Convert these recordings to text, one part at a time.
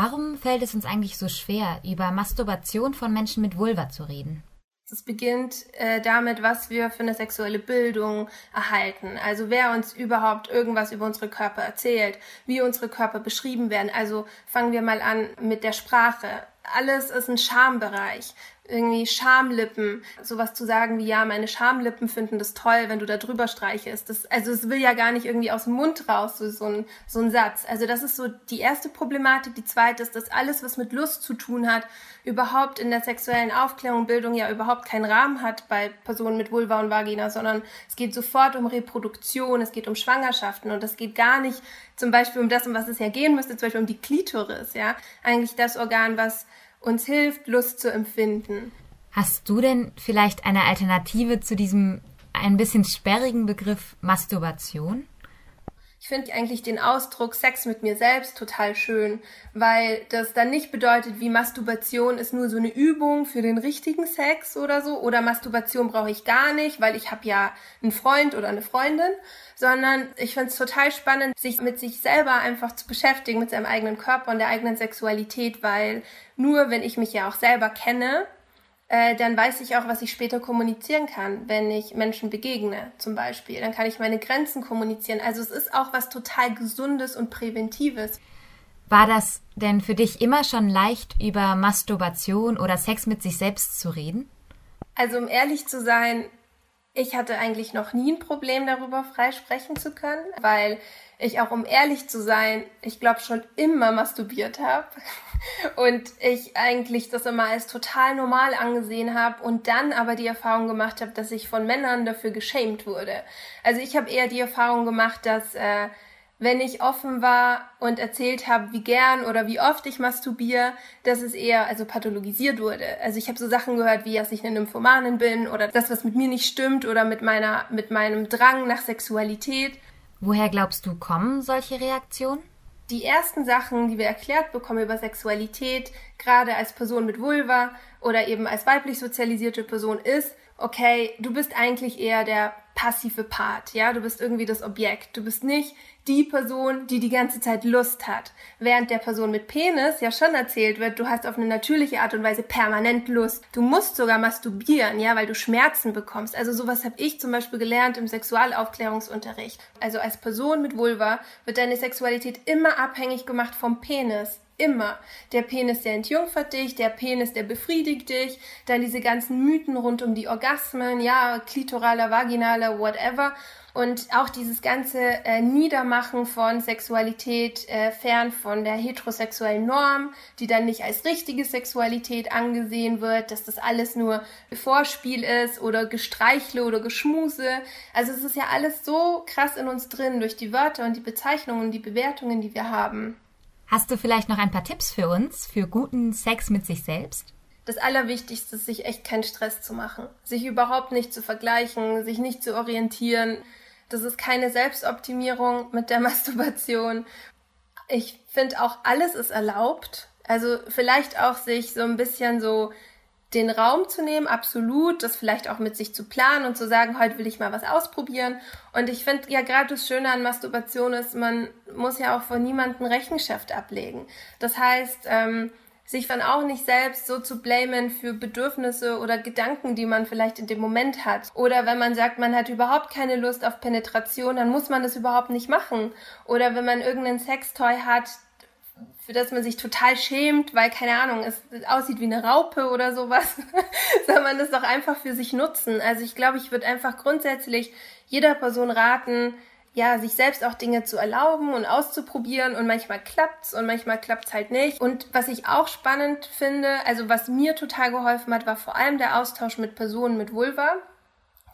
Warum fällt es uns eigentlich so schwer, über Masturbation von Menschen mit Vulva zu reden? Es beginnt äh, damit, was wir für eine sexuelle Bildung erhalten. Also wer uns überhaupt irgendwas über unsere Körper erzählt, wie unsere Körper beschrieben werden. Also fangen wir mal an mit der Sprache. Alles ist ein Schambereich irgendwie Schamlippen, sowas zu sagen wie, ja, meine Schamlippen finden das toll, wenn du da drüber streichest. Das, also es will ja gar nicht irgendwie aus dem Mund raus, so, so, ein, so ein Satz. Also das ist so die erste Problematik. Die zweite ist, dass alles, was mit Lust zu tun hat, überhaupt in der sexuellen Aufklärung, Bildung ja überhaupt keinen Rahmen hat bei Personen mit Vulva und Vagina, sondern es geht sofort um Reproduktion, es geht um Schwangerschaften und es geht gar nicht zum Beispiel um das, um was es ja gehen müsste, zum Beispiel um die Klitoris, ja. Eigentlich das Organ, was uns hilft, Lust zu empfinden. Hast du denn vielleicht eine Alternative zu diesem ein bisschen sperrigen Begriff Masturbation? Ich finde eigentlich den Ausdruck Sex mit mir selbst total schön, weil das dann nicht bedeutet, wie Masturbation ist nur so eine Übung für den richtigen Sex oder so, oder Masturbation brauche ich gar nicht, weil ich habe ja einen Freund oder eine Freundin, sondern ich finde es total spannend, sich mit sich selber einfach zu beschäftigen, mit seinem eigenen Körper und der eigenen Sexualität, weil nur wenn ich mich ja auch selber kenne, äh, dann weiß ich auch, was ich später kommunizieren kann, wenn ich Menschen begegne, zum Beispiel. Dann kann ich meine Grenzen kommunizieren. Also es ist auch was total Gesundes und Präventives. War das denn für dich immer schon leicht, über Masturbation oder Sex mit sich selbst zu reden? Also um ehrlich zu sein, ich hatte eigentlich noch nie ein Problem darüber frei sprechen zu können, weil ich auch, um ehrlich zu sein, ich glaube schon immer masturbiert habe und ich eigentlich das immer als total normal angesehen habe und dann aber die Erfahrung gemacht habe, dass ich von Männern dafür geschämt wurde. Also ich habe eher die Erfahrung gemacht, dass äh, wenn ich offen war und erzählt habe, wie gern oder wie oft ich masturbiere, dass es eher also pathologisiert wurde. Also ich habe so Sachen gehört, wie dass ich eine Nymphomanin bin oder das, was mit mir nicht stimmt oder mit meiner mit meinem Drang nach Sexualität. Woher glaubst du, kommen solche Reaktionen? Die ersten Sachen, die wir erklärt bekommen über Sexualität, gerade als Person mit Vulva oder eben als weiblich sozialisierte Person, ist, okay, du bist eigentlich eher der passive Part, ja, du bist irgendwie das Objekt. Du bist nicht die Person, die die ganze Zeit Lust hat. Während der Person mit Penis ja schon erzählt wird, du hast auf eine natürliche Art und Weise permanent Lust. Du musst sogar masturbieren, ja, weil du Schmerzen bekommst. Also sowas habe ich zum Beispiel gelernt im Sexualaufklärungsunterricht. Also als Person mit Vulva wird deine Sexualität immer abhängig gemacht vom Penis. Immer. Der Penis, der entjungfert dich, der Penis, der befriedigt dich, dann diese ganzen Mythen rund um die Orgasmen, ja, klitoraler, vaginaler, whatever. Und auch dieses ganze äh, Niedermachen von Sexualität äh, fern von der heterosexuellen Norm, die dann nicht als richtige Sexualität angesehen wird, dass das alles nur Vorspiel ist oder Gestreichle oder Geschmuse. Also es ist ja alles so krass in uns drin durch die Wörter und die Bezeichnungen die Bewertungen, die wir haben. Hast du vielleicht noch ein paar Tipps für uns für guten Sex mit sich selbst? Das Allerwichtigste ist, sich echt keinen Stress zu machen, sich überhaupt nicht zu vergleichen, sich nicht zu orientieren. Das ist keine Selbstoptimierung mit der Masturbation. Ich finde auch, alles ist erlaubt. Also vielleicht auch sich so ein bisschen so den Raum zu nehmen, absolut, das vielleicht auch mit sich zu planen und zu sagen, heute will ich mal was ausprobieren. Und ich finde ja gerade das Schöne an Masturbation ist, man muss ja auch vor niemandem Rechenschaft ablegen. Das heißt, ähm, sich dann auch nicht selbst so zu blamen für Bedürfnisse oder Gedanken, die man vielleicht in dem Moment hat. Oder wenn man sagt, man hat überhaupt keine Lust auf Penetration, dann muss man das überhaupt nicht machen. Oder wenn man irgendeinen Sextoy hat, für das man sich total schämt, weil, keine Ahnung, es aussieht wie eine Raupe oder sowas, soll man das doch einfach für sich nutzen. Also ich glaube, ich würde einfach grundsätzlich jeder Person raten, ja, sich selbst auch Dinge zu erlauben und auszuprobieren und manchmal klappt's und manchmal klappt's halt nicht. Und was ich auch spannend finde, also was mir total geholfen hat, war vor allem der Austausch mit Personen mit Vulva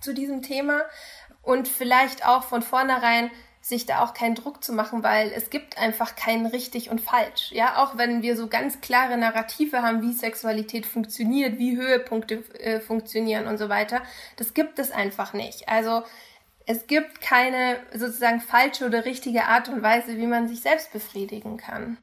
zu diesem Thema und vielleicht auch von vornherein sich da auch keinen Druck zu machen, weil es gibt einfach kein richtig und falsch. Ja, auch wenn wir so ganz klare Narrative haben, wie Sexualität funktioniert, wie Höhepunkte äh, funktionieren und so weiter, das gibt es einfach nicht. Also es gibt keine sozusagen falsche oder richtige Art und Weise, wie man sich selbst befriedigen kann.